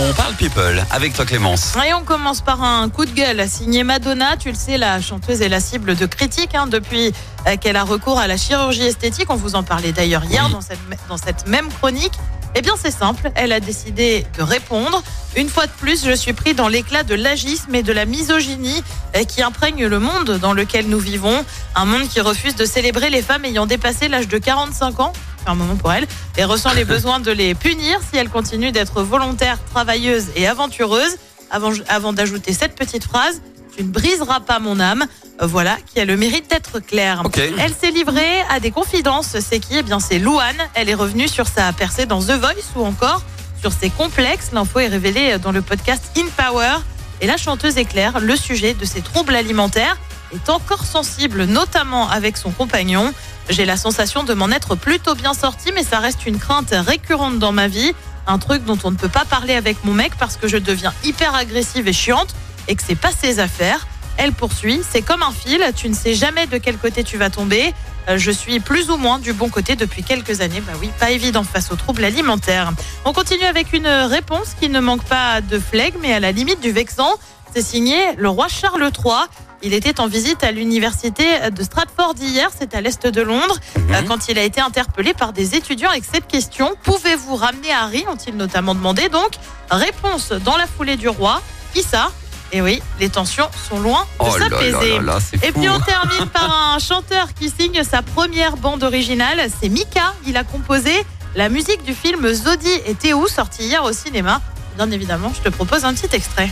On parle people avec toi Clémence. Et on commence par un coup de gueule signé Madonna. Tu le sais, la chanteuse est la cible de critiques hein, depuis euh, qu'elle a recours à la chirurgie esthétique. On vous en parlait d'ailleurs hier Oui. dans, cette, dans cette même chronique. Eh bien, c'est simple. Elle a décidé de répondre. Une fois de plus, je suis pris dans l'éclat de l'agisme et de la misogynie euh, qui imprègne le monde dans lequel nous vivons. Un monde qui refuse de célébrer les femmes ayant dépassé l'âge de 45 ans. Un moment pour elle. Et ressent les besoins de les punir si elles continuent d'être volontaires, travailleuses et aventureuses. Avant, avant d'ajouter cette petite phrase, tu ne briseras pas mon âme. Euh, Voilà, qui a le mérite d'être claire. Elle s'est livrée à des confidences. C'est qui? Eh bien, c'est Louane. Elle est revenue sur sa percée dans The Voice ou encore sur ses complexes. L'info est révélée dans le podcast In Power. Et la chanteuse éclaire le sujet de ses troubles alimentaires est encore sensible, notamment avec son compagnon. J'ai la sensation de m'en être plutôt bien sortie, mais ça reste une crainte récurrente dans ma vie. Un truc dont on ne peut pas parler avec mon mec parce que je deviens hyper agressive et chiante et que c'est pas ses affaires. Elle poursuit, c'est comme un fil, tu ne sais jamais de quel côté tu vas tomber. Euh, Je suis plus ou moins du bon côté depuis quelques années. Bah oui, pas évident face aux troubles alimentaires. On continue avec une réponse qui ne manque pas de flegme, mais à la limite du vexant. C'est signé le roi Charles III. Il était en visite à l'université de Stratford hier, c'est à l'est de Londres, euh, quand il a été interpellé par des étudiants avec cette question. Pouvez-vous ramener Harry? ont-ils notamment demandé. Donc, réponse dans la foulée du roi. Qui ça Et oui, les tensions sont loin de Oh s'apaiser. Et fou. puis on termine par un chanteur qui signe sa première bande originale, c'est Mika. Il a composé la musique du film Zodi et Théo, sorti hier au cinéma. Bien évidemment, je te propose un petit extrait.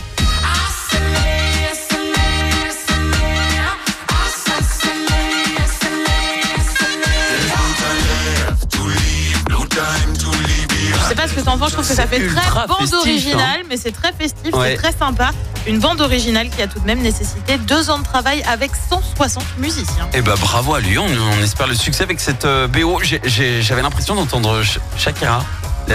T'en penses, je trouve que ça fait très bande festif, originale, mais c'est très festif, Ouais. c'est très sympa. Une bande originale qui a tout de même nécessité deux ans de travail avec 160 musiciens. Eh ben bravo à lui, on, on espère le succès avec cette euh, BO. J'avais l'impression d'entendre Sh- Shakira.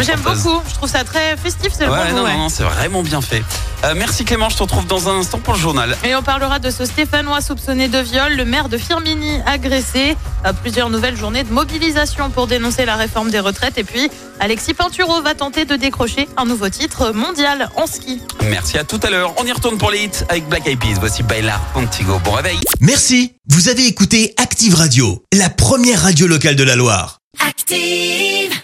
J'aime beaucoup, je trouve ça très festif, c'est le Ouais, bon mot, non, ouais. non, non, c'est vraiment bien fait. Euh, merci Clément, je te retrouve dans un instant pour le journal. Et on parlera de ce Stéphanois soupçonné de viol, le maire de Firmini agressé. À plusieurs nouvelles journées de mobilisation pour dénoncer la réforme des retraites. Et puis, Alexis Pinturo va tenter de décrocher un nouveau titre mondial en ski. Merci à tout à l'heure. On y retourne pour les hits avec Black Eyed Peas. Voici Bailar Contigo. Bon réveil. Merci, vous avez écouté Active Radio, la première radio locale de la Loire. Active.